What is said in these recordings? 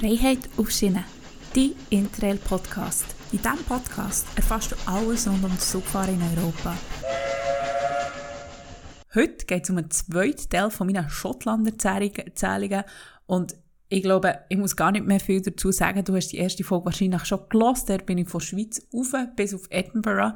Freiheit auf Schiene, dein Interrail-Podcast. In diesem Podcast erfährst du alles rund um das Zugfahren in Europa. Heute geht es um einen zweiten Teil von meinen Schottland-Erzählungen und ich glaube, ich muss gar nicht mehr viel dazu sagen. Du hast die erste Folge wahrscheinlich schon gelost. Dort bin ich von Schweiz rauf bis auf Edinburgh.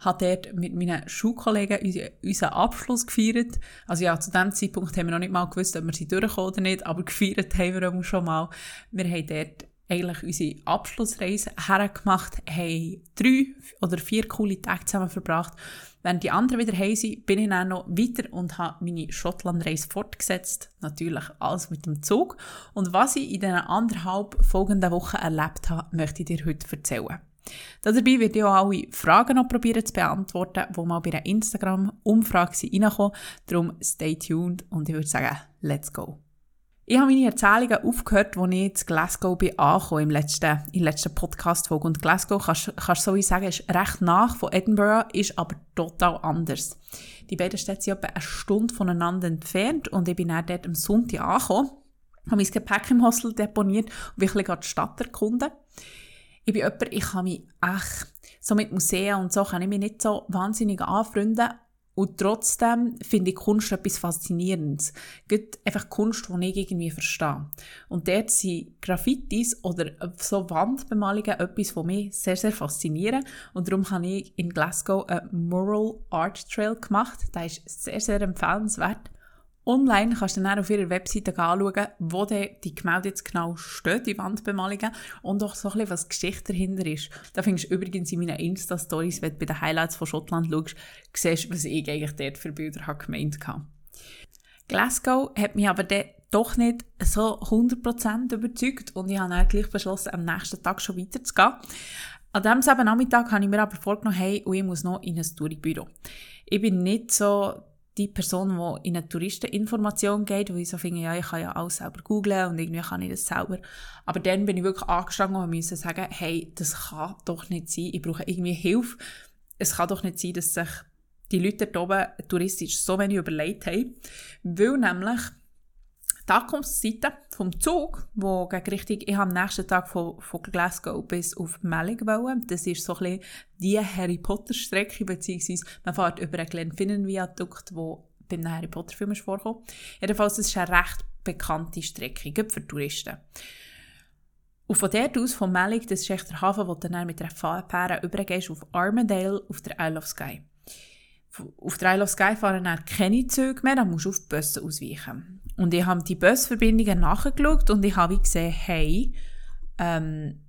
Habe dort mit meinen Schulkollegen unseren Abschluss gefeiert. Also ja, zu dem Zeitpunkt haben wir noch nicht mal gewusst, ob wir sie durchkommen oder nicht, aber gefeiert haben wir schon mal. Wir haben dort eigentlich unsere Abschlussreise hergemacht, haben drei oder vier coole Tage zusammen verbracht Während die anderen wieder heim sind, bin ich dann noch weiter und habe meine Schottlandreise fortgesetzt. Natürlich alles mit dem Zug. Und was ich in den anderthalb folgenden Wochen erlebt habe, möchte ich dir heute erzählen. Dabei werde ich auch alle Fragen noch probieren zu beantworten, die mal bei einer Instagram-Umfrage reinkommen. Darum stay tuned und ich würde sagen, let's go. Ich habe meine Erzählungen aufgehört, als ich in Glasgow bin angekommen, im letzten, der letzten Podcast-Folge. Und Glasgow, kannst, du so sagen, ist recht nach von Edinburgh, ist aber total anders. Die beiden Städte sind etwa eine Stunde voneinander entfernt und ich bin dann dort am Sonntag angekommen, habe mein Gepäck im Hostel deponiert und wirklich die Stadt erkunden. Ich bin jemand, ich kann mich echt, so mit Museen und so, kann ich mich nicht so wahnsinnig anfreunden, und trotzdem finde ich Kunst etwas Faszinierendes. Gibt einfach Kunst, die ich irgendwie verstehe. Und dort sind Graffitis oder so Wandbemalungen etwas, was mich sehr, sehr faszinieren. Und darum habe ich in Glasgow einen Mural Art Trail gemacht. Der ist sehr, sehr empfehlenswert. Online kannst du dann auf ihrer Webseite anschauen, wo die Gemälde jetzt genau stehen, die Wandbemalungen, und auch so ein bisschen, was die Geschichte dahinter ist. Da findest du übrigens in meinen Insta-Stories, wenn du bei den Highlights von Schottland schaust, siehst, was ich eigentlich dort für Bilder habe gemeint habe. Glasgow hat mich aber dann doch nicht so 100% überzeugt und ich habe dann gleich beschlossen, am nächsten Tag schon weiterzugehen. An diesem selben Nachmittag habe ich mir aber vorgenommen, hey, ich muss noch in ein Touringbüro. Ich bin nicht so die Person, die in eine Touristeninformation geht, wo ich so finde, ja, ich kann ja alles selber googlen und irgendwie kann ich das selber. Aber dann bin ich wirklich angestanden und musste sagen, hey, das kann doch nicht sein, ich brauche irgendwie Hilfe. Es kann doch nicht sein, dass sich die Leute dort oben touristisch so wenig überlegt haben, weil nämlich die Ankunftszeiten vom Zug, wo gegen Richtung, ich am nächsten Tag von, von Glasgow bis auf Melling wollen. Das ist so ein bisschen die Harry Potter Strecke, beziehungsweise man fährt über einen Glenfinnan Viadukt, wo beim Harry Potter Film ist vorgekommen. Jedenfalls, ist eine recht bekannte Strecke, gerade für Touristen. Und von dort aus, von Melling, das ist echt der Hafen, wo du dann mit einer Fähre übergehst auf Armadale, auf der Isle of Skye. Auf der Isle of Skye fahren dann keine Züge mehr, dann musst du auf die Busse ausweichen. Und ich habe die Busverbindungen nachgeschaut und ich habe gesehen, hey, ähm,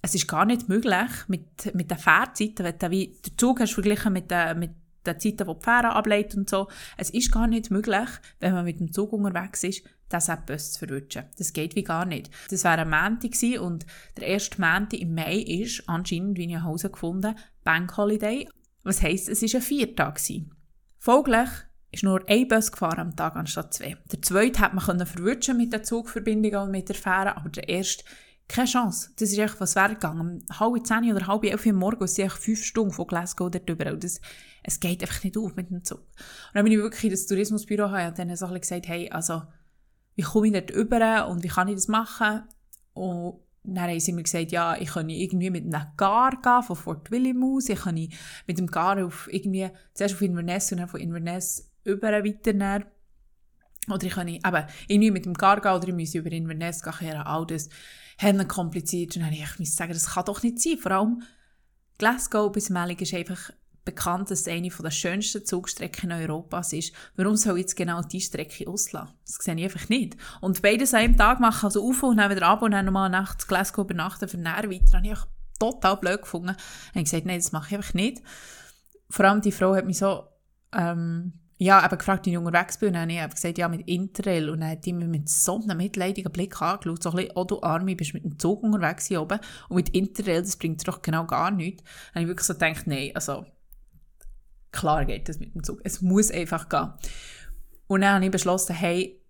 es ist gar nicht möglich mit, mit den Fahrzeiten, wenn du den Zug hast verglichen mit den, mit den Zeiten, die die Fähre ableitet und so. Es ist gar nicht möglich, wenn man mit dem Zug unterwegs ist, das auch Bus zu verwutschen. Das geht wie gar nicht. Das wäre ein Montag und der erste Montag im Mai ist anscheinend, wie ich nach Hause gefunden, Bank Holiday. Was heisst, es war ein Viertag. Folglich ist nur ein Bus gefahren am Tag anstatt zwei. Der zweite hat man verwutschen mit der Zugverbindung und mit der Fähre, aber der erste keine Chance. Das ist echt was wäre gegangen. Um halb zehn oder halb elf Uhr morgens sind fünf Stunden von Glasgow dort drüber. Das, es geht einfach nicht auf mit dem Zug. Und dann bin ich wirklich in das Tourismusbüro und dann so gesagt, hey, also, wie komme ich dort rüber und wie kann ich das machen? Und dann haben sie mir gesagt, ja, ich kann irgendwie mit einem Gar gehen, von Fort William aus. Ich kann mit dem Gar auf irgendwie, zuerst auf Inverness und dann von Inverness über weiter oder ich kann eben irgendwie mit dem gehen oder ich muss über Inverness gehen, all das haben kompliziert. Und dann ich muss sagen, das kann doch nicht sein. Vor allem Glasgow bis Melling ist einfach bekannt, dass es eine der schönsten Zugstrecken in Europa ist. Warum soll jetzt genau diese Strecke auslassen? Das sehe ich einfach nicht. Und beides an einem Tag machen, also auf und dann wieder ab und dann nochmal nachts Glasgow übernachten für näher weiter, habe ich total blöd gefunden. Und ich gesagt, nein, das mache ich einfach nicht. Vor allem die Frau hat mich so ähm, ja, eben gefragt, wie ich unterwegs bin. Und dann habe ich gesagt, ja, mit Interrail. Und dann hat die mich mit so einem mitleidigen Blick angeschaut. So ein bisschen, oh du Arme, bist mit dem Zug unterwegs hier oben. Und mit Interrail, das bringt doch genau gar nichts. Habe ich wirklich so gedacht, nein, also, klar geht das mit dem Zug. Es muss einfach gehen. Und dann habe ich beschlossen, hey,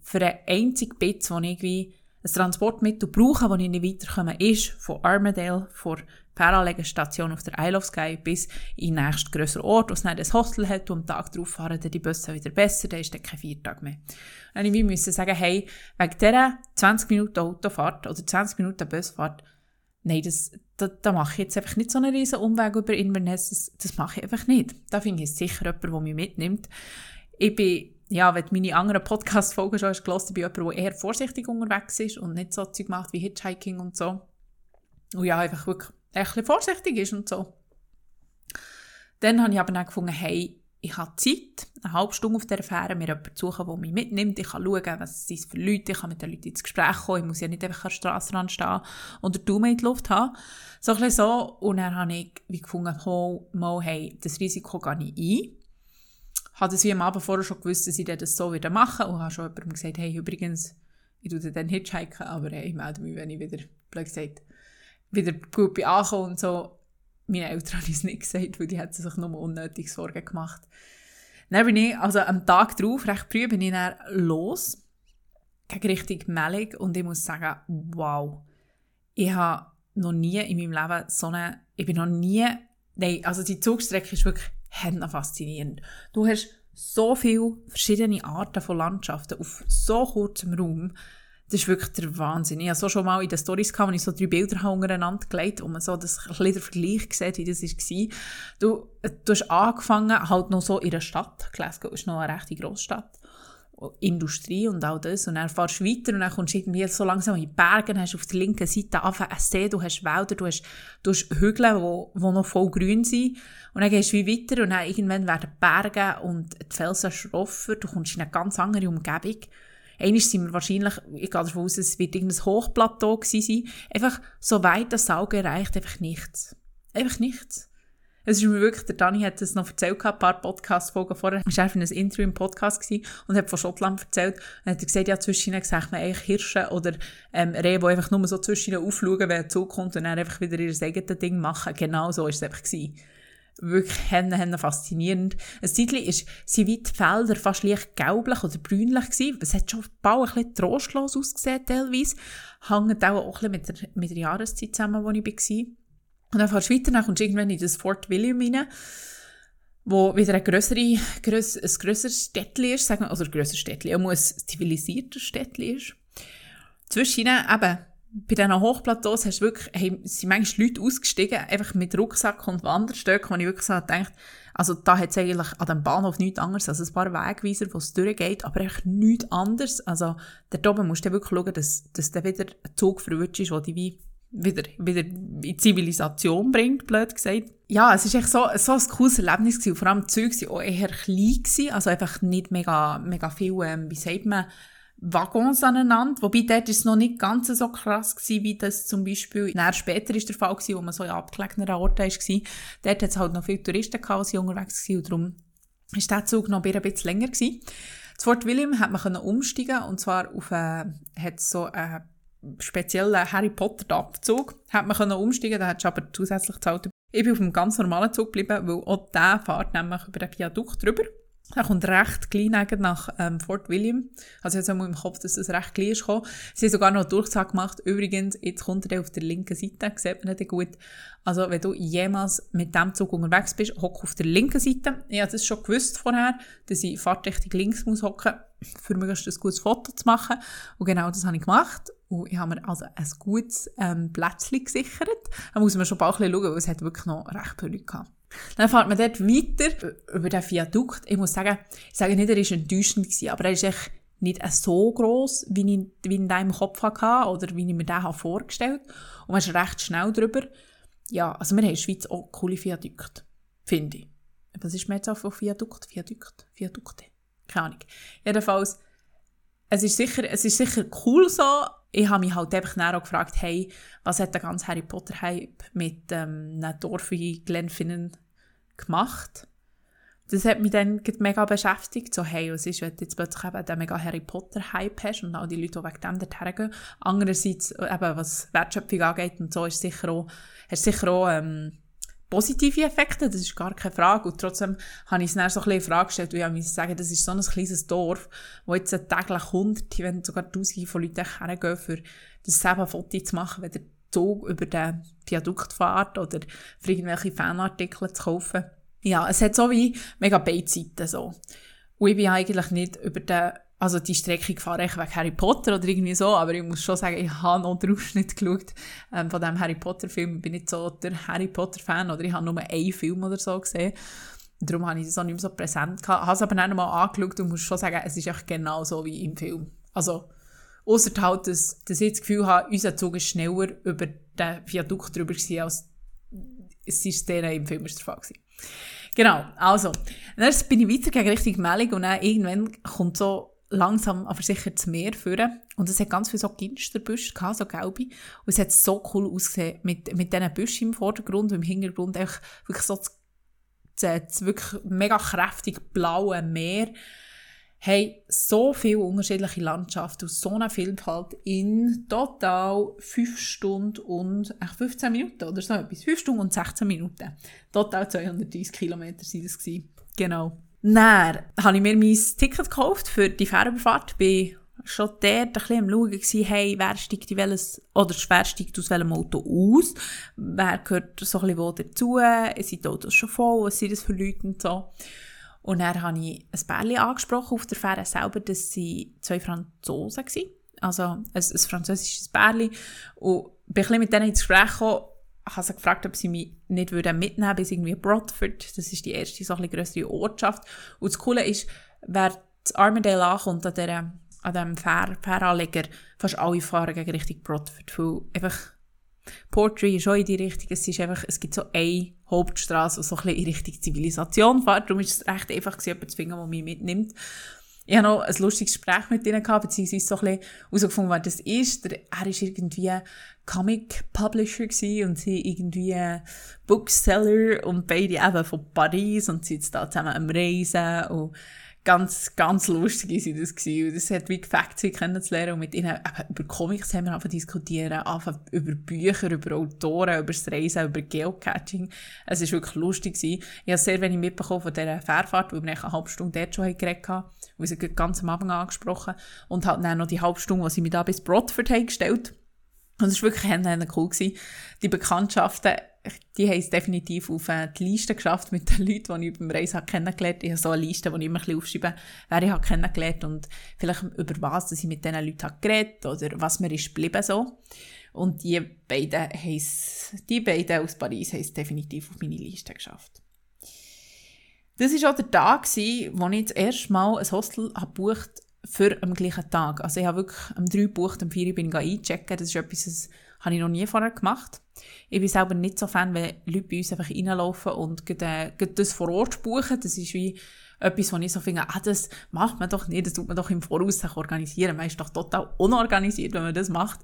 für einen einzigen Bit, wo ich irgendwie ein Transportmittel brauche, das ich nicht weiterkomme, ist von Armadale, von Fähranlegenstation auf der Isle of Skye bis in den nächsten grösseren Ort, wo es nicht ein Hostel hat und am Tag darauf fahren dann die Busse wieder besser, dann ist dann kein Viertag mehr. Und ich musste sagen, hey, wegen dieser 20 Minuten Autofahrt oder 20 Minuten Busfahrt, nein, das, da, da mache ich jetzt einfach nicht so einen riesen Umweg über Inverness, das, das mache ich einfach nicht. Da finde ich sicher jemand, der mich mitnimmt. Ich bin ja, wenn du meine anderen Podcast-Folgen schon hast gehört, bin ich jemand, der eher vorsichtig unterwegs ist und nicht so Zeug macht wie Hitchhiking und so. Und ja, einfach wirklich ein bisschen vorsichtig ist und so. Dann habe ich aber dann gefunden, hey, ich habe Zeit, eine halbe Stunde auf der Fähre, mir jemanden suchen, der mich mitnimmt. Ich kann schauen, was es für Leute ich kann mit den Leuten ins Gespräch kommen. Ich muss ja nicht einfach an der Straßenrand stehen und den Daumen in die Luft haben. So ein bisschen so. Und dann habe ich wie gefunden, oh, mal, hey, das Risiko gehe ich ein habe das wie am Abend vorher schon gewusst, dass ich das so wieder machen und habe schon jemandem gesagt, hey, übrigens, ich tue dann hitchhiken, aber hey, ich melde mich, wenn ich wieder, blöd gesagt, wieder gut bin angekommen und so. Meine Eltern haben es nicht gesagt, weil die hätten sich nur unnötig Sorgen gemacht. Dann bin ich, also am Tag darauf, recht früh, bin ich dann los, gegen Richtung Mellig und ich muss sagen, wow, ich habe noch nie in meinem Leben so eine, ich bin noch nie, nein, also die Zugstrecke ist wirklich faszinierend. Du hast so viele verschiedene Arten von Landschaften auf so kurzem Raum. Das ist wirklich der Wahnsinn. Ich habe so schon mal in den Stories gehabt, wo ich so drei Bilder untereinander gelegt wo man so das, ein den Vergleich sieht, wie das war. Du, du hast angefangen halt noch so in einer Stadt. Glasgow ist noch eine recht grosse Stadt. Industrie und all das. Und dann fährst du weiter und dann kommst du irgendwie so langsam in die Berge, hast auf der linken Seite einfach einen See, du hast Wälder, du hast, du hast Hügel, die, die noch voll grün sind. Und dann gehst du wie weiter und dann irgendwann werden die Berge und die Felsen schroffer, du kommst in eine ganz andere Umgebung. Einmal sind wir wahrscheinlich, ich gehe davon aus, es wird irgendein Hochplateau gewesen sein. Einfach so weit das Auge reicht, einfach nichts. Einfach nichts. Es ist mir wirklich, der Dani hat es noch erzählt, ein paar Podcast-Folgen vorher. Er war für ein Interview im Podcast und hat von Schottland erzählt. Und hat gesagt, ja, zwischen sagt man eigentlich Hirsche oder ähm, Rehe, die einfach nur so zwischen aufschauen, wenn er zukommt und dann einfach wieder ihr eigenes Ding machen. Genau so war es einfach. Gewesen. Wirklich henne, henne faszinierend. Ein Zeitchen ist, sind wie die Felder fast leicht gelblich oder brünlich gewesen. Es hat schon bald ein bisschen trostlos ausgesehen, teilweise. Hängt auch, auch ein bisschen mit der, mit der Jahreszeit zusammen, wo ich war. Und dann fährst du weiter, dann kommst du irgendwann in das Fort William rein, wo wieder ein, grössere, gröss, ein grösseres Städtchen ist, sagen wir, also ein grösseres Städtchen, auch ein zivilisierter Städtchen ist. Zwischen eben, bei diesen Hochplateaus hast du wirklich, hey, sind manchmal Leute ausgestiegen, einfach mit Rucksack und Wanderstöcken, wo ich wirklich so gedacht also da hat es eigentlich an dem Bahnhof nichts anderes als ein paar Wegweiser, wo es durchgeht, aber echt nichts anderes. Also da oben musst du wirklich schauen, dass, dass da wieder ein Zug verwünscht ist, der dich wie wieder, wieder in Zivilisation bringt, blöd gesagt. Ja, es war echt so, so ein cooles Erlebnis gewesen. Vor allem die Züge waren auch eher klein gewesen, also einfach nicht mega, mega viel, ähm, wie sagt man, Waggons aneinander. Wobei dort ist es noch nicht ganz so krass gewesen, wie das zum Beispiel näher später ist der Fall gewesen, wo man so in abgelegenen Orten war. Dort hat es halt noch viele Touristen gehabt, die unterwegs waren und darum ist der Zug noch ein bisschen länger gewesen. Zu Fort William hat man umsteigen und zwar auf, äh, hat so eine speziellen Harry Potter Abzug. Hat man können umsteigen, da hat aber zusätzlich gezahlt. Ich bin auf einem ganz normalen Zug geblieben, weil auch der fährt nämlich über den Viadukt drüber. Er kommt recht klein nach ähm, Fort William. Also jetzt haben wir im Kopf, dass das recht klein ist gekommen. Sie haben sogar noch eine Durchsage gemacht. Übrigens, jetzt kommt er auf der linken Seite, sieht man nicht gut. Also wenn du jemals mit dem Zug unterwegs bist, hock auf der linken Seite. Ich habe das schon gewusst vorher, dass ich Fahrtrichtung links muss hocken, für möglichst ein gutes Foto zu machen. Und genau das habe ich gemacht. Und ich habe mir also ein gutes ähm, Plätzchen gesichert. Da muss man schon bald schauen, weil es hat wirklich noch recht viele Leute gehabt. Dann fährt man dort weiter über den Viadukt. Ich muss sagen, ich sage nicht, er war enttäuschend gewesen, aber er ist echt nicht so gross, wie ich, wie ich in deinem Kopf hatte oder wie ich mir den vorgestellt habe. Und man ist recht schnell drüber. Ja, also wir haben in der Schweiz auch coole Viadukte, finde ich. Was ist mir jetzt auch von Viadukt? Viadukt? Viadukte? Keine Ahnung. Jedenfalls, es ist sicher, es ist sicher cool so. Ich habe mich halt einfach auch gefragt, hey, was hat der ganze Harry Potter Hype mit ähm, einem Dorf wie Glenfinnan gemacht? Das hat mich dann mega beschäftigt. So, hey, was ist, wenn du jetzt plötzlich eben den mega Harry Potter Hype hast und all die Leute, die wegen dem dorthin gehen. Andererseits, eben, was Wertschöpfung angeht und so, ist sicher auch, hast sicher auch, ähm, positive Effekte, das ist gar keine Frage. Und trotzdem habe ich es dann so ein bisschen in Frage gestellt, weil ich sagen, das ist so ein kleines Dorf, wo jetzt täglich hunderte, wenn sogar tausende von Leuten hergehen, für das selber Foto zu machen, wenn der Zug über den Viadukt fährt oder für irgendwelche Fanartikel zu kaufen. Ja, es hat so wie mega Beidseiten so. Und ich bin eigentlich nicht über den also die Strecke fahre ich wegen Harry Potter oder irgendwie so, aber ich muss schon sagen, ich habe noch den Ausschnitt geschaut ähm, von dem Harry Potter Film. Ich bin nicht so der Harry Potter Fan oder ich habe nur einen Film oder so gesehen. Darum habe ich das auch nicht mehr so präsent gehabt. Ich habe es aber dann mal angeschaut und muss schon sagen, es ist echt genau so wie im Film. Also, außer halt, dass, dass ich das Gefühl habe, unser Zug ist schneller über den Viadukt drüber gewesen, als es ist der im Film der Fall gewesen. Genau, also. Dann bin ich weitergegangen Richtung Melling und dann irgendwann kommt so langsam aber sicher das Meer führen. Und es hat ganz viele so Ginsterbüsche gehabt, so gelbe. Und es hat so cool ausgesehen mit, mit diesen Büschen im Vordergrund und im Hintergrund einfach wirklich so das, das wirklich mega kräftig blaue Meer. Hey, so viele unterschiedliche Landschaften und so eine Vielfalt in total 5 Stunden und 15 Minuten oder so etwas. 5 Stunden und 16 Minuten. Total 230 Kilometer waren das. Gewesen. Genau. Dann habe ich mir mein Ticket gekauft für die Fährüberfahrt. Bin schon dort ein bisschen am Schauen gewesen, hey, wer steigt, welches, oder wer steigt aus welchem Auto aus? Wer gehört so ein bisschen wo dazu? Sind die Autos schon voll? Was sind das für Leute und so? Und dann habe ich ein Pärchen angesprochen auf der Fähre selber, dass sie zwei Franzosen waren. Also ein, ein französisches Pärchen. Und bin ein bisschen mit denen ins Gespräch gekommen habe sie gefragt, ob sie mich nicht mitnehmen würden bis irgendwie Bradford. Das ist die erste so ein grössere Ortschaft. Und das Coole ist, wer zu Armidale ankommt, an, dieser, an diesem Fähr, Fähranleger, fast alle fahren gegen Richtung Bradford. Weil einfach Portree ist schon in die Richtung. Es, ist einfach, es gibt so eine Hauptstraße, die so ein bisschen in Richtung Zivilisation fährt. Darum ist es recht einfach, jemanden zu finden, der mich mitnimmt ich habe noch ein lustiges Gespräch mit ihnen gehabt, beziehungsweise so ein bisschen herausgefunden, wer das ist. Der, er ist irgendwie Comic Publisher gewesen und sie irgendwie Bookseller und beide eben von Paris und sind jetzt da zusammen am Reisen und ganz, ganz lustig sind das. Und das hat wie gefällt, sie kennenzulernen und mit ihnen eben über Comics haben wir einfach diskutieren, einfach über Bücher, über Autoren, über das Reisen, über Geocaching. Es ist wirklich lustig. Ich habe sehr wenig mitbekommen von dieser Fährfahrt, weil wir eine halbe Stunde dort schon geredet haben, weil sie ganz am Anfang angesprochen und halt dann noch die halbe Stunde, die sie mich da bis Bradford haben gestellt und es war wirklich cool. Gewesen. Die Bekanntschaften, die haben es definitiv auf äh, die Liste geschafft mit den Leuten, die ich beim Reisen kennengelernt habe. Ich habe so eine Liste, wo ich immer ein bisschen aufschreibe, wer ich habe kennengelernt und vielleicht über was dass ich mit diesen Leuten habe geredet oder was mir ist geblieben so. Und die beiden, die beiden aus Paris haben es definitiv auf meine Liste geschafft. Das war auch der Tag, wo ich das erste Mal ein Hostel gebucht für am gleichen Tag. Also ich habe wirklich am 3 gebucht, am 4 bin ich einchecken. Das ist etwas, das habe ich noch nie vorher gemacht. Ich bin selber nicht so Fan, wenn Leute bei uns einfach reinlaufen und das vor Ort buchen. Das ist wie etwas, wo ich so finde, ah, das macht man doch nicht, das tut man doch im Voraus organisieren. Man ist doch total unorganisiert, wenn man das macht.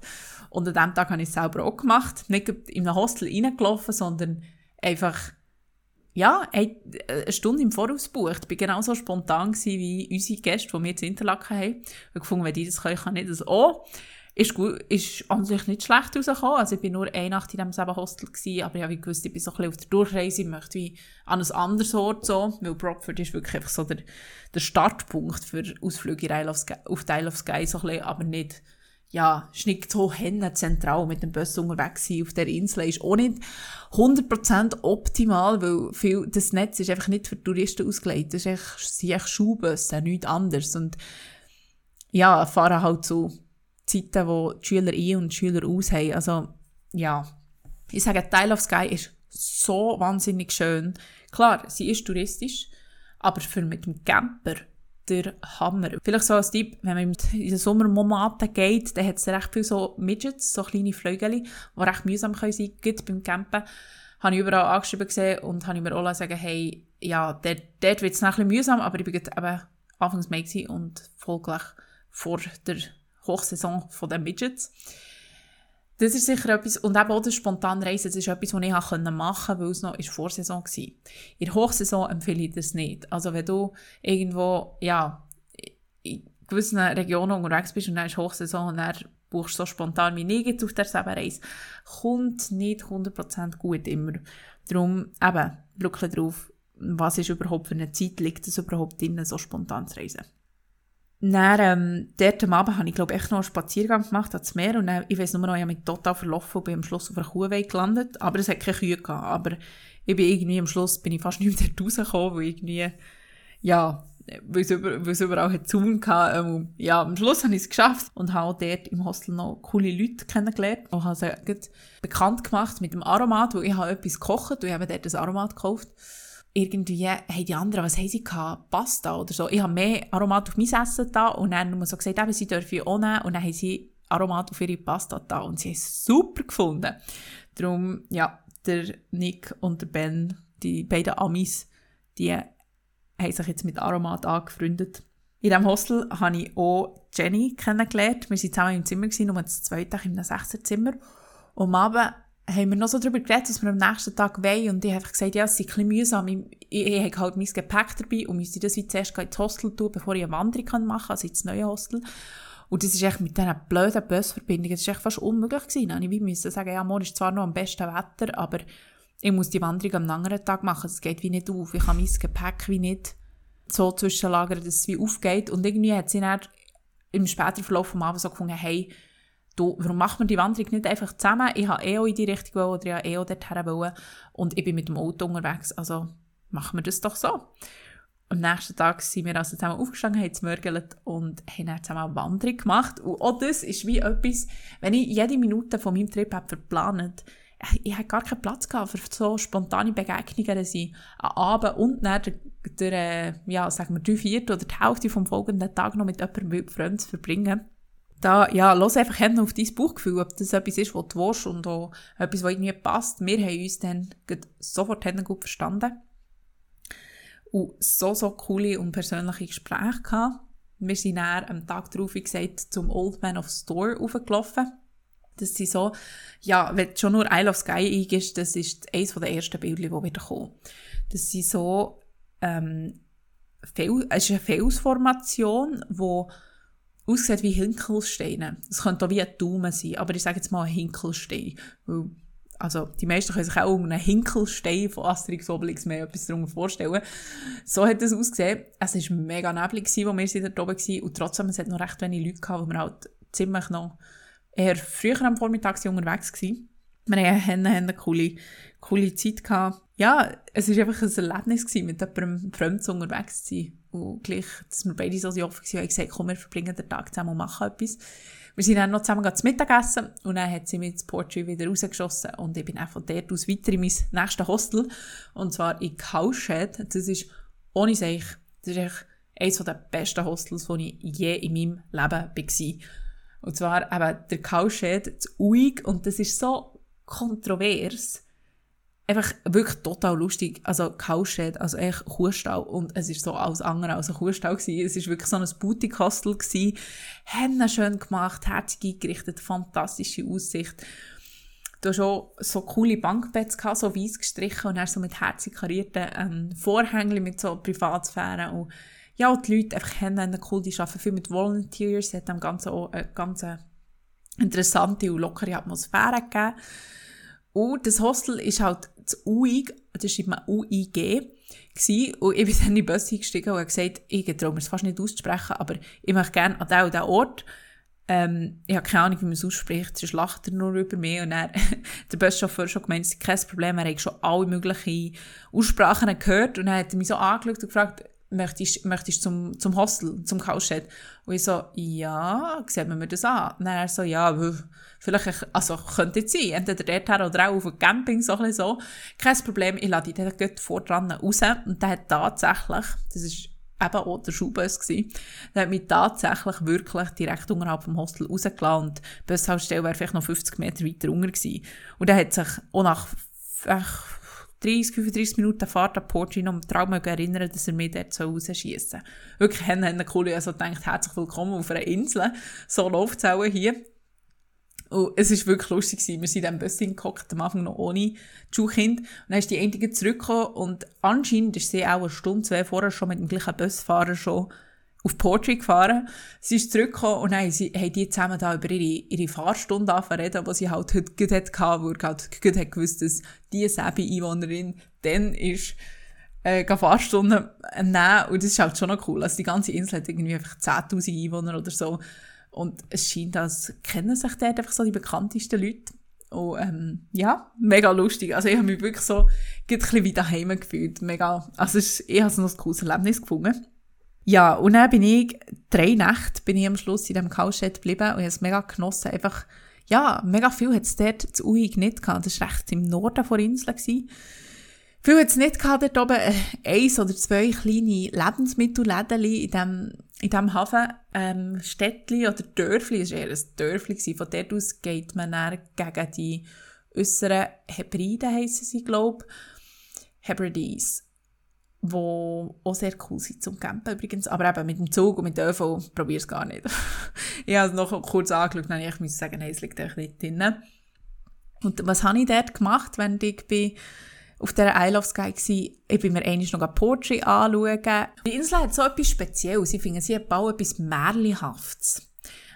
Und an dem Tag habe ich es selber auch gemacht. Nicht in ein Hostel reingelaufen, sondern einfach ja, eine Stunde im Voraus gebucht. Ich war genauso spontan wie unsere Gäste, die wir jetzt Interlaken haben. Ich habe gefunden, wenn die das können, kann ich das auch. Ist gut, ist an sich nicht schlecht rausgekommen. Also ich bin nur eine Nacht in diesem selben Hostel gewesen, aber ich habe gewusst, ich bin so ein bisschen auf der Durchreise, ich möchte wie an ein anderes Ort so, weil Brockford ist wirklich einfach so der, der Startpunkt für Ausflüge auf Teil of Sky, so ein bisschen, aber nicht ja, ist nicht so zentral mit dem Bus unterwegs sein auf der Insel, ist auch nicht 100% optimal, weil viel, das Netz ist einfach nicht für Touristen ausgelegt. Das sind echt Schulbusse, nichts anderes. Und ja, fahren halt zu Zeiten, wo die Schüler ein und die Schüler aus haben. Also, ja. Ich sage, Teil of Sky ist so wahnsinnig schön. Klar, sie ist touristisch, aber für mit dem Camper der Hammer. Vielleicht so als Tipp, wenn man in den Sommermonaten geht, dann hat es recht viele so Midgets, so kleine Flügel, die recht mühsam können sein können, beim Campen. Habe ich überall angeschrieben gesehen und habe mir auch sagen, hey, ja, dort, dort wird es ein bisschen mühsam, aber ich bin eben Anfangs Mai und folglich vor der Hochsaison von den Midgets. Das ist sicher etwas, und eben auch das spontane Reisen, das ist etwas, was ich machen konnte, weil es noch in der Vorsaison war. In der Hochsaison empfehle ich das nicht. Also wenn du irgendwo, ja, in gewissen Regionen unterwegs bist und dann ist Hochsaison und dann buchst so spontan wie nie auf der Reise, kommt nicht 100% gut immer. Darum eben, schau drauf, was ist überhaupt für eine Zeit, liegt es überhaupt drin, so spontan zu reisen. Dann, ähm, dort am Abend habe ich, glaube echt noch einen Spaziergang gemacht ans Meer und dann, ich weiss nur noch, ich habe mich total verlaufen und bin am Schluss auf einer Kuhweide gelandet, aber es hat keine Kühe gehabt, aber ich bin irgendwie am Schluss, bin ich fast nicht mehr rausgekommen, weil irgendwie, ja, weil es, über, überall hat Zoom gehabt. Ähm, ja, am Schluss habe ich es geschafft und habe dort im Hostel noch coole Leute kennengelernt und habe sie bekannt gemacht mit dem Aromat, weil ich habe etwas gekocht und ich habe dort ein Aromat gekauft. Irgendwie haben die anderen, was haben sie gehabt? Pasta oder so. Ich habe mehr Aromat auf mein Essen da und dann haben wir so gesagt, eben, sie dürfen auch nehmen und dann haben sie Aromat auf ihre Pasta da und sie haben es super gefunden. Darum, ja, der Nick und der Ben, die beiden Amis, die haben sich jetzt mit Aromat angefreundet. In diesem Hostel habe ich auch Jenny kennengelernt. Wir waren zusammen im Zimmer, nur das zweite in einem Sechserzimmer. Und am Abend haben wir noch so darüber geredet, was wir am nächsten Tag wollen. Und ich habe gesagt, ja, es ist ein bisschen mühsam. Ich, ich, ich habe halt mein Gepäck dabei und müsste das wie zuerst ins Hostel tun, bevor ich eine Wanderung machen kann, also ins neue Hostel. Und das ist echt mit diesen blöden Busverbindungen, das ist echt fast unmöglich gewesen. Dann ich musste sagen, ja, morgen ist zwar noch am besten Wetter, aber ich muss die Wanderung am anderen Tag machen. Das geht wie nicht auf. Ich kann mein Gepäck wie nicht so zwischenlagern, dass es wie aufgeht. Und irgendwie hat sie dann im späteren Verlauf des Abends so gefunden, hey, du, warum machen wir die Wanderung nicht einfach zusammen? Ich habe eh auch in die Richtung wollen, oder ich habe eh auch dorthin wollen. Und ich bin mit dem Auto unterwegs, also machen wir das doch so. Am nächsten Tag sind wir also zusammen aufgestanden, haben gemörgelt und haben dann zusammen eine Wanderung gemacht. Und auch das ist wie etwas, wenn ich jede Minute von meinem Trip habe verplant, ich hatte gar keinen Platz für so spontane Begegnungen, dass ich am Abend und dann der, äh, ja, sagen wir, drei Viertel oder die Hälfte vom folgenden Tag noch mit jemandem fremd zu verbringen. Da, ja, lass einfach hin auf dein Bauchgefühl, ob das etwas ist, was du willst und auch etwas, was irgendwie passt. Wir haben uns dann sofort gut verstanden. Und so, so coole und persönliche Gespräche gehabt. Wir sind dann am Tag darauf, wie gesagt, zum Old Man of Store aufgelaufen das sind so, ja, wenn du schon nur Isle of Sky eingibst, das ist eines der ersten Bilder, die wieder kommen. Das sind so, ähm, Fel es ist eine Felsformation, die aussieht wie Hinkelsteine. Es könnte auch wie ein Daumen sein, aber ich sage jetzt mal ein Hinkelstein. Weil, also, die meisten können sich auch einen Hinkelstein von Asterix Obelix mehr etwas darunter vorstellen. So hat es ausgesehen. Es war mega neblig, als wir dort oben waren. Und trotzdem, es hat noch recht wenig Leute gehabt, wo wir halt ziemlich noch eher früher am Vormittag unterwegs gewesen. Wir hatten eine coole, coole Zeit gehabt. Ja, es war einfach ein Erlebnis gewesen, mit jemandem Fremden unterwegs zu sein. Und gleich, dass wir beide so offen waren, haben gesagt, komm, wir verbringen den Tag zusammen und machen etwas. Wir sind dann noch zusammen zum Mittagessen und dann hat sie mich ins Portrait wieder rausgeschossen und ich bin auch von dort aus weiter in mein nächstes Hostel und zwar in Cowshed. Das ist, ohne sich, das ist echt eines der besten Hostels, die ich je in meinem Leben war. Und zwar eben der Cowshed zu Uig und das ist so kontrovers. Einfach wirklich total lustig. Also Cowshed, also echt Kuhstall und es ist so alles andere als ein Kuhstall gewesen. Es ist wirklich so ein Boutique-Hostel gewesen. Haben schön gemacht, herzig eingerichtet, fantastische Aussicht. Du hast auch so coole Bankbetts gehabt, so weiß gestrichen und dann so mit herzig karierten ähm, Vorhängen mit so Privatsphäre und ja, und die Leute einfach haben cool, die arbeiten viel mit Volunteers, hat dem Ganzen auch eine ganz interessante und lockere Atmosphäre gegeben. Und das Hostel ist halt das UIG, das schreibt man UIG, gewesen. Und ich bin dann in die Bus gestiegen und habe gesagt, ich traue mir es fast nicht auszusprechen, aber ich möchte gerne an diesen und Ort. Ähm, ich habe keine Ahnung, wie man es ausspricht, sonst lacht er nur über mich. Und dann der Buschauffeur schon gemeint, es ist kein Problem, er hat schon alle möglichen Aussprachen gehört. Und dann hat er mich so angeschaut und gefragt, möchtest, möchtest zum, zum Hostel, zum Couchshed? Und ich so, ja, sieht man mir das an? Und er so, ja, vielleicht, also könnte jetzt sein, entweder dorthin oder auch auf dem Camping, so ein so. Kein Problem, ich lade dich dann vor dran raus. Und der hat tatsächlich, das ist eben auch der Schulbus gewesen, der hat mich tatsächlich wirklich direkt unterhalb vom Hostel rausgelassen und die Bushaltestelle wäre vielleicht noch 50 Meter weiter unten gewesen. Und er hat sich auch nach, 30, 35 Minuten Fahrt an Portino und Traum erinnern, dass er mich dort rausschiessen soll. Wirklich, haben eine coole, also gedacht, herzlich willkommen auf einer Insel. So läuft es auch hier. Und es war wirklich lustig. Gewesen. Wir sind in diesem Bus gehockt, am Anfang noch ohne Schulkind. Und dann ist die Einzige zurückgekommen und anscheinend ist sie auch eine Stunde, zwei vorher schon mit dem gleichen Busfahrer schon auf Portrait gefahren. Sie ist zurückgekommen und dann sie, haben die zusammen da über ihre, ihre Fahrstunde angefangen, die sie halt heute gut hatte, wo er halt gut hat gewusst, dass diese Sebi-Einwohnerin dann ist, äh, Fahrstunden nehmen. Und das ist halt schon noch cool. Also die ganze Insel hat irgendwie einfach 10.000 Einwohner oder so. Und es scheint, als kennen sich dort einfach so die bekanntesten Leute. Und ähm, ja, mega lustig. Also ich habe mich wirklich so ein bisschen wie daheim gefühlt. Mega, also ich habe noch ein cooles Erlebnis gefunden. Ja, und dann bin ich drei Nächte bin ich am Schluss in diesem Kausschett geblieben und habe es mega genossen. Einfach, ja, mega viel hat es dort zu Uig nicht gehabt. Das war recht im Norden der Insel. Gewesen. Viel hat es nicht gehabt, dort oben äh, eins oder zwei kleine Lebensmittelläden in diesem, in diesem Hafen, ähm, Städtli oder Dörfli, es war eher ein Dörfli gewesen. Von dort aus geht man dann gegen die äußeren Hebriden, heissen sie, glaube ich, Hebrides wo auch sehr cool sind zum Campen übrigens. Aber eben mit dem Zug und mit dem ÖV probiere es gar nicht. ich habe es noch kurz angeschaut und ich muss sagen, es liegt eigentlich nicht drin. Und was habe ich dort gemacht, wenn ich bin auf dieser Isle of Sky war? Ich bin mir eigentlich noch Portrait anschauen. Die Insel hat so etwas Spezielles. Sie finden, sie bauen etwas Märchenhaftes.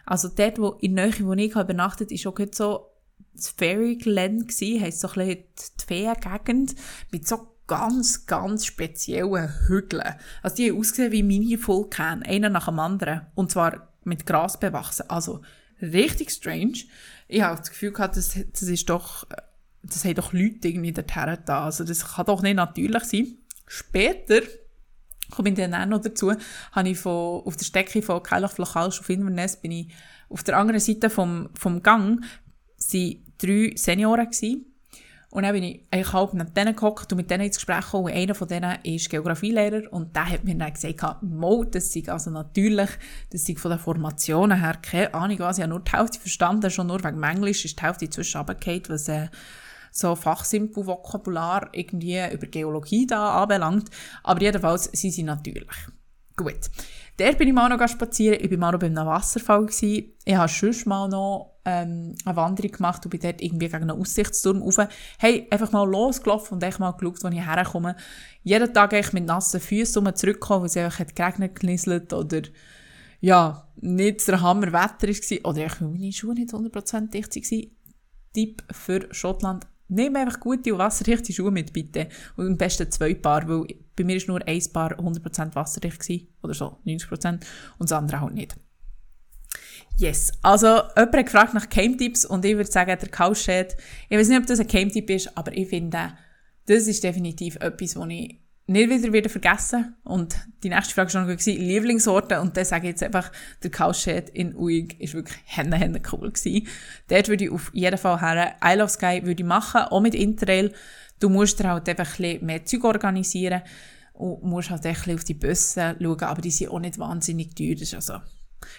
Also dort, wo in der Nähe, wo ich übernachtet habe, war auch so das Fairyland, heisst so ein bisschen die Feengegend, mit so ganz, ganz speziellen Hügeln. Also die haben ausgesehen wie Mini-Vulkan, einer nach dem anderen. Und zwar mit Gras bewachsen. Also richtig strange. Ich habe das Gefühl gehabt, das, das ist doch, das haben doch Leute irgendwie dorthin da. Also das kann doch nicht natürlich sein. Später, komme ich dann auch noch dazu, habe ich von, auf der Strecke von Keilach Flachalsch auf Inverness bin ich auf der anderen Seite vom, vom Gang, sind drei Senioren gewesen und dann bin ich eigentlich halb neben denen gehockt und mit denen ins Gespräch gekommen. Und einer von denen ist Geografielehrer und der hat mir dann gesagt, Mo, das sei also natürlich, das sei von den Formationen her keine Ahnung was. Ich habe nur die Hälfte verstanden, schon nur wegen Englisch ist die Hälfte zwischen was äh, so Fachsimpel-Vokabular irgendwie über Geologie da anbelangt. Aber jedenfalls sind sie natürlich. Gut. Der bin ich mal noch spazieren. Ich bin mal noch bei einem Wasserfall gewesen. Ich habe schon mal noch ähm, eine Wanderung gemacht und bin dort irgendwie gegen einen Aussichtsturm rauf. Hey, einfach mal losgelaufen und echt mal geschaut, wo ich herkomme. Jeden Tag ich mit nassen Füßen zurückgekommen, weil es einfach hat geregnet, genieselt oder ja, nicht der Hammer Wetter war. Oder ich meine Schuhe nicht 100% dicht waren. Tipp für Schottland. Nimm einfach gute und wasserdichte Schuhe mit, bitte. Und am besten zwei Paar, weil bei mir war nur ein Paar 100% wasserdicht gewesen, oder so, 90%, und das andere halt nicht. Yes. Also, jemand hat gefragt nach Game-Tipps und ich würde sagen, der Couchshed, ich weiß nicht, ob das ein Game-Tipp ist, aber ich finde, das ist definitiv etwas, was ich nicht wieder wieder vergessen. Und die nächste Frage war schon Lieblingsorte. Und dann sage ich jetzt einfach, der Couchshed in Uig ist wirklich hände, hände cool gewesen. Dort würde ich auf jeden Fall her. I Love Sky würde ich machen, auch mit Interrail. Du musst dir halt einfach ein bisschen mehr Zeug organisieren und musst halt ein bisschen auf die Busse schauen, aber die sind auch nicht wahnsinnig teuer. Das also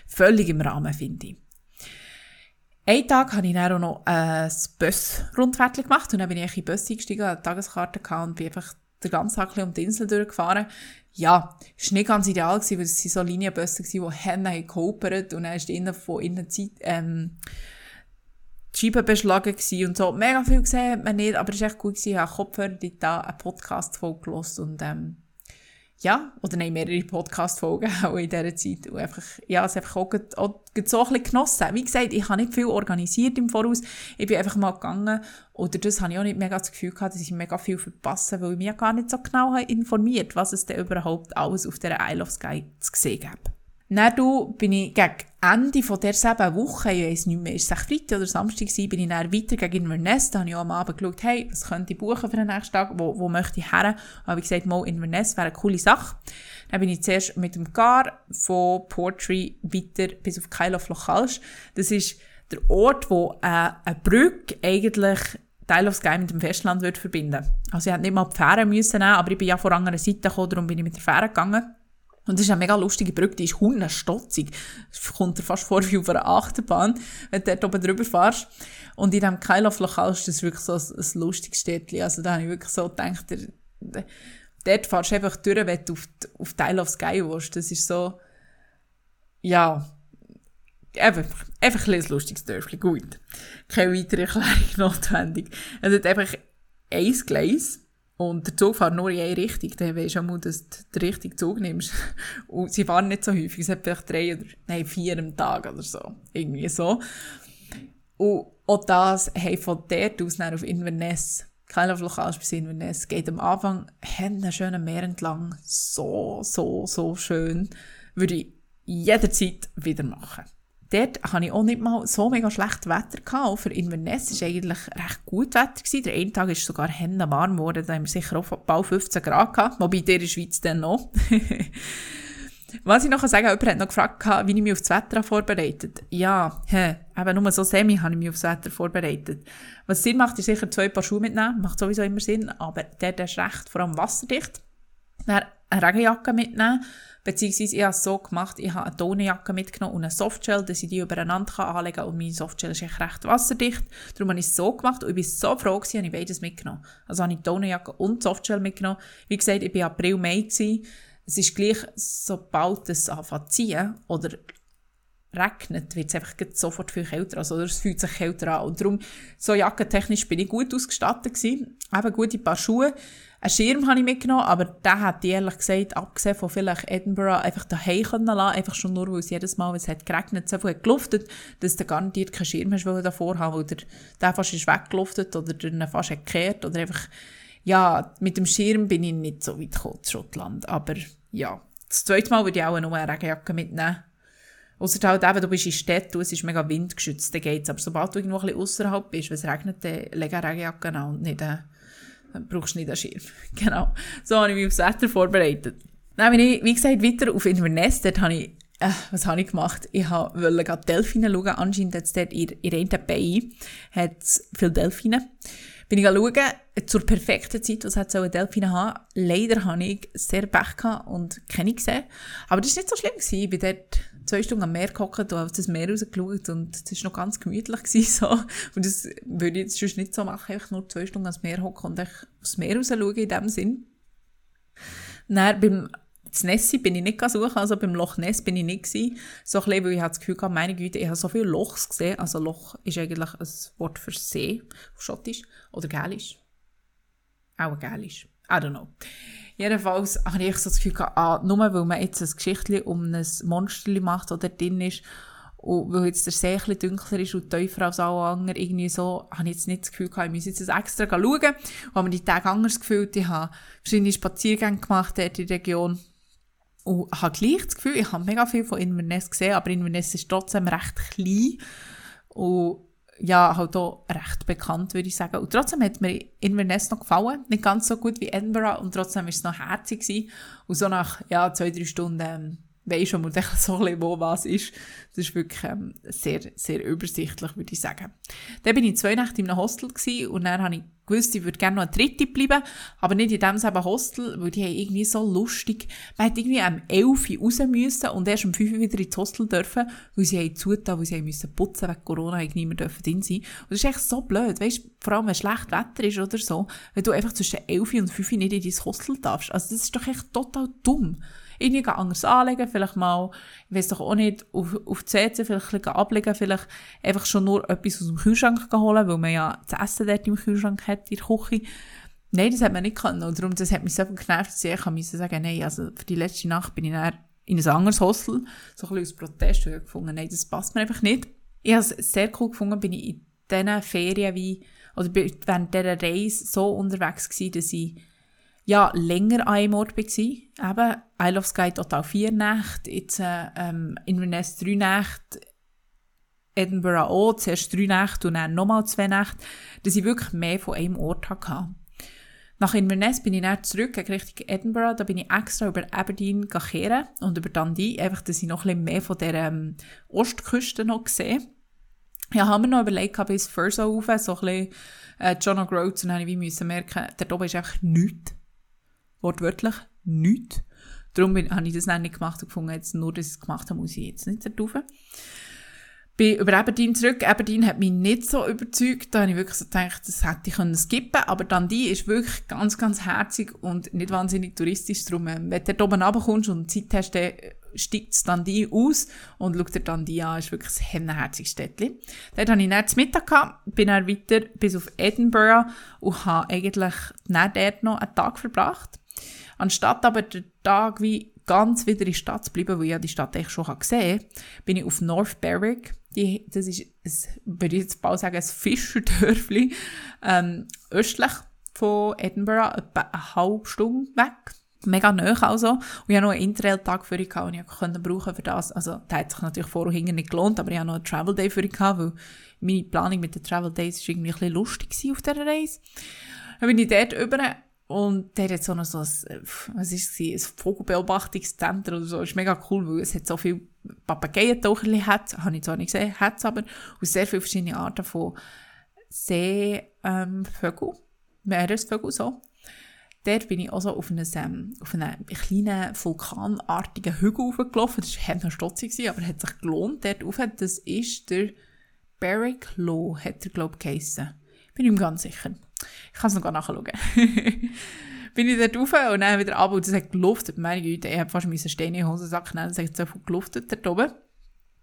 völlig im Rahmen, finde ich. Einen Tag habe ich dann auch noch ein Bus-Rundfahrt gemacht und dann bin ich in die Bus eingestiegen, eine Tageskarte und bin einfach den ganzen Tag um die Insel durchgefahren. Ja, es war nicht ganz ideal, gewesen, weil es so Linienbusse waren, die Hände gehopert und dann ist innen von innen Zeit, ähm, die Scheiben beschlagen und so. Mega viel gesehen hat man nicht, aber es war echt gut gewesen. Ich habe Kopfhörer da einen Podcast vollgelost und, ähm, ja, oder nein, mehrere Podcast-Folgen auch in dieser Zeit. Und einfach, ja, es einfach auch, auch, auch so ein bisschen genossen. Wie gesagt, ich habe nicht viel organisiert im Voraus. Ich bin einfach mal gegangen. Oder das habe ich auch nicht mega das Gefühl gehabt, dass ich mega viel verpasse, weil ich mich gar nicht so genau informiert was es denn überhaupt alles auf der Isle of Sky zu sehen gibt. Dann bin ich gegen Ende von der sieben Woche, ich weiss nicht mehr, ist es Freitag oder Samstag gewesen, bin ich dann weiter gegen Inverness. Da habe ich auch am Abend geschaut, hey, was könnte ich buchen für den nächsten Tag, wo, wo möchte ich her? Da habe ich gesagt, mal Inverness wäre eine coole Sache. Dann bin ich zuerst mit dem Car von Portree weiter bis auf Kyle of Lochalsch. Das ist der Ort, wo äh, eine Brücke eigentlich Teil of Sky mit dem Festland wird verbinden. Also ich hätte nicht mal die Fähre müssen nehmen, aber ich bin ja von einer Seite gekommen, darum bin ich mit der Fähre gegangen. Und das ist eine mega lustige Brücke, die ist hundenstotzig. Es kommt dir fast vor wie auf einer Achterbahn, wenn du dort oben drüber fährst. Und in diesem Kailauf-Lokal ist das wirklich so ein, ein lustiges Städtchen. Also da habe ich wirklich so gedacht, der, dort fährst du einfach durch, wenn du auf, auf Teil of Sky willst. Das ist so, ja, einfach, einfach ein lustiges Dörfchen. Gut. Keine weitere Erklärung notwendig. Es hat einfach ein Gleis Und der Zug fährt nur in eine Richtung, dann weisst du mal, dass du den richtigen Zug nimmst. Und sie fahren nicht so häufig, es hat vielleicht drei oder, nein, vier am Tag oder so. Irgendwie so. Und auch das, hey, von dort aus auf Inverness, kein Lokal bis Inverness, geht am Anfang einen schönen Meer entlang, so, so, so schön, würde ich jederzeit wieder machen dort hatte ich auch nicht mal so mega schlechtes Wetter gehabt. Auch für Inverness war eigentlich recht gut Wetter. Gewesen. Der eine Tag ist sogar warm geworden. Da haben wir sicher auch bald 15 Grad gehabt. Wobei der in der Schweiz dann noch. Was ich noch sagen kann, jemand hat noch gefragt, wie ich mich auf das Wetter vorbereitet Ja, hä, eben nur so semi habe ich mich auf das Wetter vorbereitet. Was Sinn macht, ist sicher zwei Paar Schuhe mitnehmen. Macht sowieso immer Sinn. Aber der ist recht vor allem wasserdicht. Dann eine Regenjacke mitnehmen Beziehungsweise ich habe es so gemacht, ich habe eine Tonjacke mitgenommen und eine Softshell, dass ich die übereinander anlegen kann. Und meine Softshell ist echt recht wasserdicht. Darum habe ich es so gemacht und ich war so froh, dass ich beides mitgenommen Also habe ich die Tonjacke und die Softshell mitgenommen. Wie gesagt, ich war April, Mai. Gewesen. Es ist gleich, sobald es anfängt zu ziehen oder regnet, wird es einfach sofort viel kälter. Also, es fühlt sich kälter an. Und darum, so jackentechnisch bin ich gut ausgestattet gewesen. Eben gute Paar Schuhe. Einen Schirm habe ich mitgenommen, aber den hat ich ehrlich gesagt, abgesehen von vielleicht Edinburgh, einfach daheim können lassen. Einfach schon nur, weil es jedes Mal, wenn es hat geregnet, so viel hat geluftet, dass du garantiert keinen Schirm hast davor haben, weil der, der fast ist weggeluftet oder der fast hat gekehrt oder einfach, ja, mit dem Schirm bin ich nicht so weit gekommen, zu Schottland. Aber, ja. Das zweite Mal würde ich auch noch eine Regenjacke mitnehmen. Ausser halt eben, du bist in Städten und es ist mega windgeschützt, dann geht's. Aber sobald du irgendwo ein bisschen ausserhalb bist, wenn es regnet, dann leg eine Regenjacke an und nicht, äh, dann brauchst du nicht einen Schirm. genau. So habe ich mich aufs Wetter vorbereitet. Dann bin ich, wie gesagt, weiter auf Inverness. Dort habe ich, äh, was habe ich gemacht? Ich wollte gerade Delfine schauen. Anscheinend hat es dort in, in einer Bay hat viele Delfine. Bin ich schauen, zur perfekten Zeit, was hat so eine Delfine haben. Leider habe ich sehr Pech gehabt und keine gesehen. Aber das war nicht so schlimm. Gewesen. Ich bin dort zwei Stunden am Meer gehockt und auf das Meer rausgeschaut und es war noch ganz gemütlich. Gewesen, so. Und das würde ich jetzt sonst nicht so machen, einfach nur zwei Stunden ans Meer hocken und aufs Meer raus schauen in dem Sinn. Dann beim Nessi bin ich nicht suchen, also beim Loch Ness bin ich nicht gewesen. So ein bisschen, weil ich das Gefühl hatte, meine Güte, ich habe so viele Lochs gesehen. Also Loch ist eigentlich ein Wort für See, auf Schottisch. Oder Gälisch. Auch Gälisch. I don't know. Jedenfalls habe ich so das Gefühl gehabt, ah, nur weil man jetzt ein Geschichtchen um ein Monster macht, oder drin ist, und weil jetzt der See ein bisschen dunkler ist und tiefer als alle anderen, irgendwie so, habe ich jetzt nicht das Gefühl gehabt, ich muss jetzt extra schauen. Und habe mir die Tage anders gefühlt. Ich habe verschiedene Spaziergänge gemacht in der Region. Und habe gleich das Gefühl, ich habe mega viel von Inverness gesehen, aber Inverness ist trotzdem recht klein. Und ja, halt auch recht bekannt, würde ich sagen. Und trotzdem hat mir Inverness noch gefallen. Nicht ganz so gut wie Edinburgh und trotzdem war es noch herzig. Gewesen. Und so nach, ja, zwei, drei Stunden, ähm, weisst schon mal so ein wo was ist. Das ist wirklich ähm, sehr, sehr übersichtlich, würde ich sagen. Dann bin ich zwei Nächte in einem Hostel gewesen, und dann habe ich gewusst, ich würde gerne noch eine dritte bleiben, aber nicht in dem selben Hostel, weil die haben irgendwie so lustig, man hätte irgendwie am 11 Uhr raus müssen und erst um 5 Uhr wieder ins Hostel dürfen, weil sie haben zugetan, weil sie haben müssen putzen wegen Corona, nicht mehr dürfen drin sein. Und das ist echt so blöd, weißt vor allem wenn schlecht Wetter ist oder so, wenn du einfach zwischen 11 und 5 Uhr nicht in dein Hostel darfst. Also das ist doch echt total dumm irgendwie anders anlegen, vielleicht mal, ich weiß doch auch nicht, auf, auf die CC vielleicht ein bisschen ablegen, vielleicht einfach schon nur etwas aus dem Kühlschrank holen, weil man ja das Essen dort im Kühlschrank hat, in der Küche. Nein, das hat man nicht können. Und darum, das hat mich so genervt, dass ich musste sagen, nein, also für die letzte Nacht bin ich dann in ein anderes Hostel, so ein bisschen aus Protest, weil ich gefunden nein, das passt mir einfach nicht. Ich habe es sehr cool gefunden, bin ich in diesen Ferien wie, oder während dieser Reise so unterwegs gewesen, dass ich ja, länger an einem Ort war. Eben, Isle of Skye total vier Nächte, jetzt äh, ähm, Inverness drei Nächte, Edinburgh auch, zuerst drei Nächte und dann nochmal zwei Nächte, dass ich wirklich mehr von einem Ort hatte. Nach Inverness bin ich dann zurück Richtung Edinburgh. Da bin ich extra über Aberdeen kehren und über Dundee, einfach, dass ich noch ein bisschen mehr von der ähm, Ostküste noch sehe. Ja, haben wir noch überlegt, bis Furso rauf, so ein bisschen äh, John O'Groats, und dann habe ich müssen merken, dort oben ist einfach nichts wortwörtlich nichts. Darum habe ich das dann nicht gemacht und gefunden, jetzt nur, dass ich es gemacht habe, muss ich jetzt nicht drauf. Bin über Aberdeen zurück. Aberdeen hat mich nicht so überzeugt. Da habe ich wirklich so gedacht, das hätte ich können skippen Aber dann die ist wirklich ganz, ganz herzig und nicht wahnsinnig touristisch. Darum, ähm, wenn du da oben runterkommst und Zeit hast, dann steigt es dann die aus und schaut er dann die an, ist wirklich ein hennenherziges Städtchen. Dort hatte ich dann Mittag, gehabt, bin dann weiter bis auf Edinburgh und habe eigentlich dann dort noch einen Tag verbracht. Anstatt aber den Tag wie ganz wieder in die Stadt zu bleiben, wo ich ja die Stadt eigentlich schon gesehen habe, bin ich auf North Berwick. Die, das ist, ein, würde ich jetzt bald sagen, ein Fischerdörfli, ähm, östlich von Edinburgh, etwa eine halbe Stunde weg mega nah also. Und ich hatte noch einen Interrail-Tag für ihn, den ich konnte brauchen für das. Also, der hat sich natürlich vor und hinten nicht gelohnt, aber ich hatte noch einen Travel Day für ihn, weil meine Planung mit den Travel Days war irgendwie ein bisschen lustig auf dieser Reise. Dann bin ich dort über und der hat so noch so ein, was ist es, ein Vogelbeobachtungszentrum oder so. Ist mega cool, weil es hat so viele Papageientaucherli hat, habe ich zwar nicht gesehen, hat es aber, und sehr viele verschiedene Arten von Seevögeln, ähm, Meeresvögeln so dort bin ich also auf einem, ähm, auf einem kleinen vulkanartigen Hügel hochgelaufen. Das war noch stotzig, aber hat sich gelohnt, dort rauf. Das ist der Barrick Law, hat er, glaube ich, geheissen. Bin ich mir ganz sicher. Ich kann es noch nachschauen. bin ich dort rauf und dann wieder ab und es hat geluftet. Meine Güte, ich habe fast meine Steine in den Hosensack genommen, es hat so viel geluftet dort oben.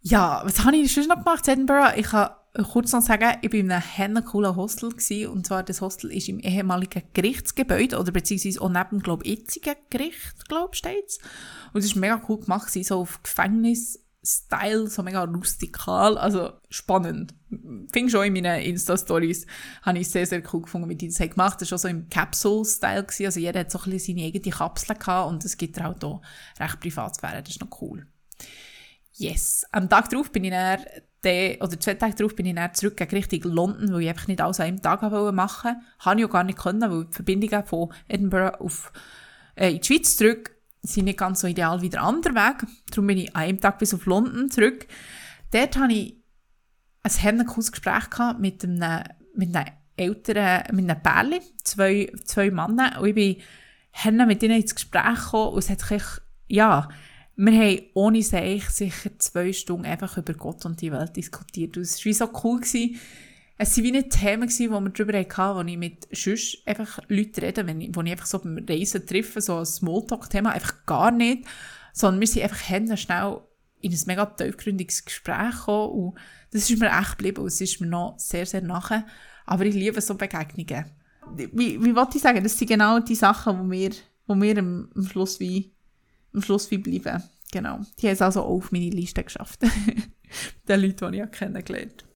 Ja, was habe ich sonst noch gemacht in Edinburgh? Ich habe kurz noch sagen, ich war in einem hennen coolen Hostel gewesen, und zwar das Hostel ist im ehemaligen Gerichtsgebäude oder beziehungsweise auch neben, glaube ich, jetzigen Gericht, glaube steht's. Und es ist mega cool gemacht so auf Gefängnis-Style, so mega rustikal, also spannend. Fing schon in meinen Insta-Stories, habe ich sehr, sehr cool gefunden, wie die das gemacht haben. Das war schon so im Capsule-Style also jeder hat so ein bisschen seine eigene Kapsel gehabt und es gibt auch hier recht Privatsphäre, das ist noch cool. Yes. Am Tag darauf bin ich dann dann, oder zwei Tage darauf bin ich dann zurück Richtung London, weil ich einfach nicht alles an einem Tag machen wollte. Habe ich auch gar nicht können, weil die Verbindungen von Edinburgh auf, äh, in die Schweiz zurück sind nicht ganz so ideal wie der andere Weg. Darum bin ich an einem Tag bis auf London zurück. Dort hatte ich ein herrliches Gespräch mit einem, mit einem älteren, mit einem Pärchen, zwei, zwei Männer. Und ich bin mit ihnen ins Gespräch gekommen und es hat sich, ja, wir haben ohne Seich sicher zwei Stunden einfach über Gott und die Welt diskutiert. Und es war so cool. Gewesen. Es waren wie nicht Themen, wo wir darüber hatten, wo ich mit sonst einfach Leuten rede, wenn ich, wo ich einfach so beim Reisen treffe, so ein Smalltalk-Thema, einfach gar nicht. Sondern wir sind einfach Hände schnell in ein mega tiefgründiges Gespräch gekommen und das ist mir echt geblieben und es ist mir noch sehr, sehr nachher. Aber ich liebe so Begegnungen. Wie, wie wollte ich sagen, das sind genau die Sachen, wo wir, wo wir am, am Schluss wie am Schluss wie bleiben. Genau. Die haben es also auch auf meine Liste geschafft. Den Leuten, die ich kennengelernt habe.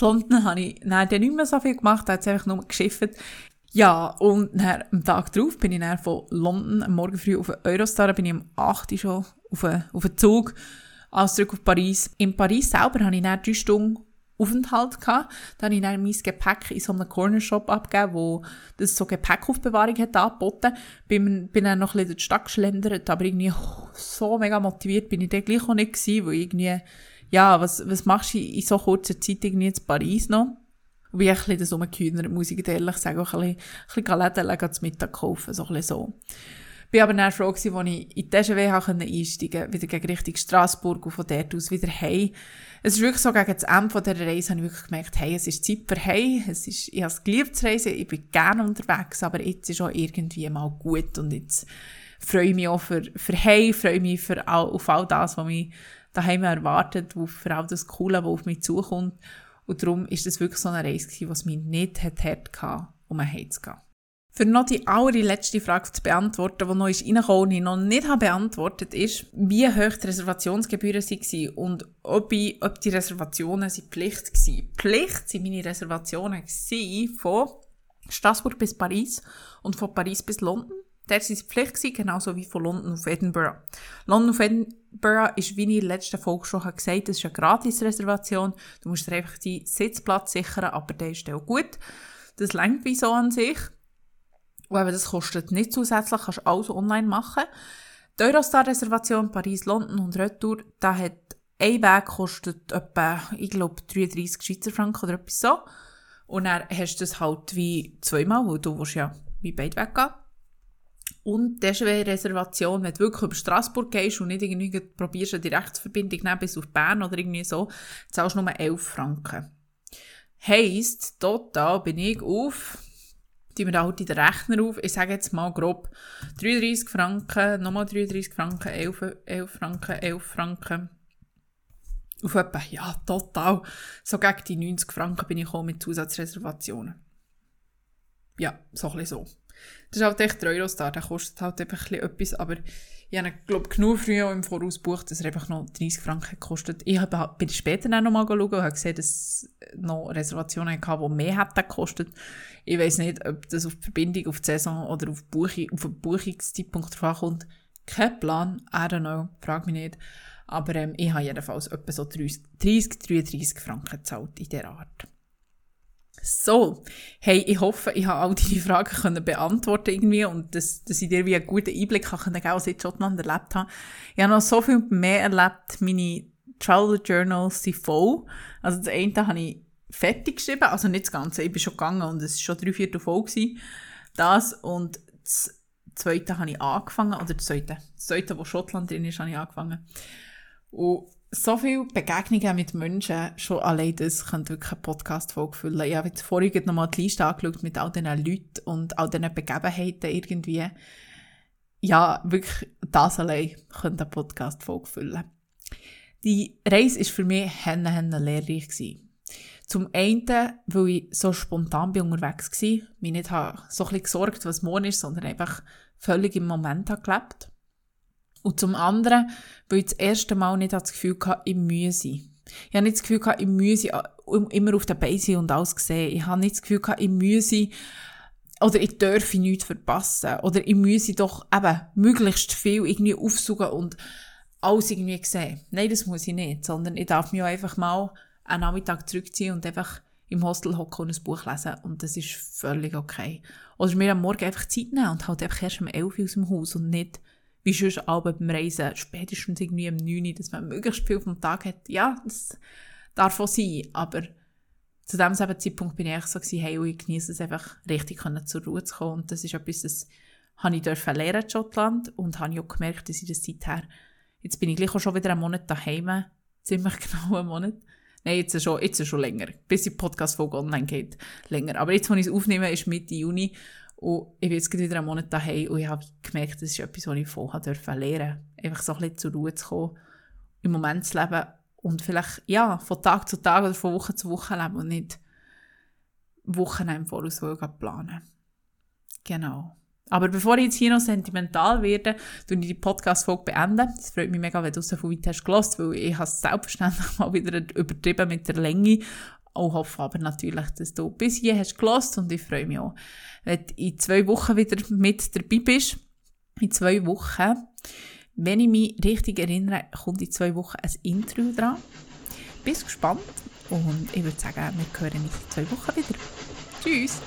London habe ich dann nicht mehr so viel gemacht, da hat es einfach nur geschifft. Ja, und dann, am Tag darauf bin ich dann von London Morgen früh auf Eurostar, bin ich am 8. Uhr schon auf einen, auf einen Zug, alles zurück auf Paris. In Paris selber habe ich dann drei Stunden Aufenthalt gehabt. Dann habe ich dann mein Gepäck in so einem Cornershop abgegeben, wo das so Gepäckaufbewahrung hat angeboten. Bin, bin dann noch ein bisschen durch die Stadt geschlendert, aber irgendwie so mega motiviert bin ich dann gleich auch nicht gewesen, weil irgendwie, ja, was, was machst du in so kurzer Zeit? Irgendwie in Paris noch? Und wie ich ein bisschen das rumgehühnert, muss ich ehrlich sagen, auch ein bisschen, ein bisschen Läden zum Mittag kaufen, so ein bisschen so. Bin aber dann froh gewesen, als ich in die TGW einsteigen wieder gegen Richtung Straßburg und von dort aus wieder heim. Es ist wirklich so, gegen das Ende dieser Reise habe ich wirklich gemerkt, hey, es ist Zeit für heim, es ist, ich habe es geliebt zu reisen, ich bin gerne unterwegs, aber jetzt ist auch irgendwie mal gut und jetzt freue ich mich auch für, für heim, freue mich für all, auf all das, was mich daheim erwartet, für all das Coole, was auf mich zukommt. Und darum ist das wirklich so eine Reise gewesen, was mich nicht hat hart hatte, um heimzugehen. Für noch die allerletzte Frage zu beantworten, die noch ist und ich noch nicht habe beantwortet ist, wie hoch die Reservationsgebühren waren und ob, ich, ob die Reservationen sind Pflicht waren. Pflicht sind meine Reservationen von Straßburg bis Paris und von Paris bis London. Der war Pflicht, gewesen, genauso wie von London auf Edinburgh. London auf Edinburgh ist, wie ich in der letzten Folge schon gesagt habe, das ist eine Gratis-Reservation. Du musst dir einfach die Sitzplatz sichern, aber der ist auch gut. Das längt wie so an sich. Und eben, das kostet nicht zusätzlich, kannst du alles online machen. Die Eurostar-Reservation Paris-London und Retour, da hat ein Weg kostet etwa, ich glaube, 33 Schweizer Franken oder etwas so. Und dann hast du das halt wie zweimal, weil du ja wie beide weggehen. Und deswegen Reservation, wenn du wirklich über Straßburg gehst und nicht irgendwie probierst, eine Direktverbindung nehmen bis auf Bern oder irgendwie so, zahlst du nur 11 Franken. Heisst, total bin ich auf tun wir da halt in den Rechner auf. Ich sage jetzt mal grob 33 Franken, nochmal 33 Franken, 11, 11 Franken, 11 Franken. Auf etwa, ja, total. So gegen die 90 Franken bin ich gekommen mit Zusatzreservationen. Ja, so ein bisschen so. Das ist halt echt der Eurostar, der kostet halt einfach ein etwas, aber ich habe glaube genug früher im Voraus gebucht, dass er einfach noch 30 Franken kostet. Ich habe, bin später dann noch mal schauen und habe gesehen, dass es noch Reservationen hatte, die mehr hätten gekostet. Ich weiß nicht, ob das auf die Verbindung, auf die Saison oder auf, Buchung, auf den Buchungszeitpunkt drauf kommt. Kein Plan, I don't know, frag mich nicht. Aber ähm, ich habe jedenfalls etwa so 30, 33 Franken gezahlt in dieser Art. So, hey, ich hoffe, ich habe all deine Fragen können beantworten irgendwie und dass, dass ich dir wie einen guten Einblick habe können, was ich in Schottland erlebt habe. Ich habe noch so viel mehr erlebt. Meine Travel Journals sind voll. Also das eine habe ich fertig geschrieben, also nicht das Ganze, ich bin schon gegangen und es war schon drei Viertel voll. Gewesen. Das und das zweite habe ich angefangen, oder das zweite, das zweite, wo Schottland drin ist, habe ich angefangen. Und so viele Begegnungen mit Menschen, schon allein das könnte wirklich eine Podcast-Folge füllen. Ich habe jetzt vorhin nochmal die Liste angeschaut mit all diesen Leuten und all diesen Begebenheiten irgendwie. Ja, wirklich, das allein könnte eine Podcast-Folge füllen. Die Reise war für mich henne, henne lehrreich. Gewesen. Zum einen, weil ich so spontan bin unterwegs war, mich nicht so ein bisschen gesorgt, was morgen ist, sondern einfach völlig im Moment gelebt habe und zum anderen, weil ich das erste Mal nicht das Gefühl hatte, ich müsse. Ich habe nicht das Gefühl gehabt, ich müsse immer auf der Beine und alles sehen. Ich habe nicht das Gefühl gehabt, ich müsse oder ich dürfe nichts verpassen. Oder ich müsse doch eben möglichst viel irgendwie aufsuchen und alles irgendwie sehen. Nein, das muss ich nicht. Sondern ich darf mich auch einfach mal einen Nachmittag zurückziehen und einfach im Hostel hocken und ein Buch lesen. Und das ist völlig okay. Oder mir am Morgen einfach Zeit nehmen und halt einfach erst um 11 Uhr aus dem Haus und nicht wie sonst auch beim Reisen, spätestens irgendwie um 9 Uhr, dass man möglichst viel vom Tag hat. Ja, das darf auch sein, aber zu dem Zeitpunkt bin ich echt so gewesen, hey, ich genieße es einfach richtig zur Ruhe zu kommen und das ist etwas, das habe ich dürfen lernen in Schottland und habe auch gemerkt, dass ich das seither, jetzt bin ich gleich auch schon wieder einen Monat daheim, ziemlich genau einen Monat, Nein, jetzt schon, jetzt schon länger. Bis die Podcast-Folge online geht. Länger. Aber jetzt, wo ich es aufnehme, ist Mitte Juni. Und ich bin jetzt wieder einen Monat daheim und ich habe gemerkt, das ist etwas, was ich dürfen lernen Einfach so ein bisschen zur Ruhe zu kommen, im Moment zu leben und vielleicht, ja, von Tag zu Tag oder von Woche zu Woche leben und nicht Wochen im Voraus planen. Genau. Aber bevor ich jetzt hier noch sentimental werde, tue ich die Podcast-Folge. Es freut mich mega, wenn du so weit hast gehört, weil ich habe es selbstverständlich mal wieder übertrieben mit der Länge auch hoffe aber natürlich, dass du bis hier hast gelost und ich freue mich auch, wenn du in zwei Wochen wieder mit dabei bist. In zwei Wochen, wenn ich mich richtig erinnere, kommt in zwei Wochen ein Intro dran. Bist gespannt und ich würde sagen, wir hören uns in zwei Wochen wieder. Tschüss!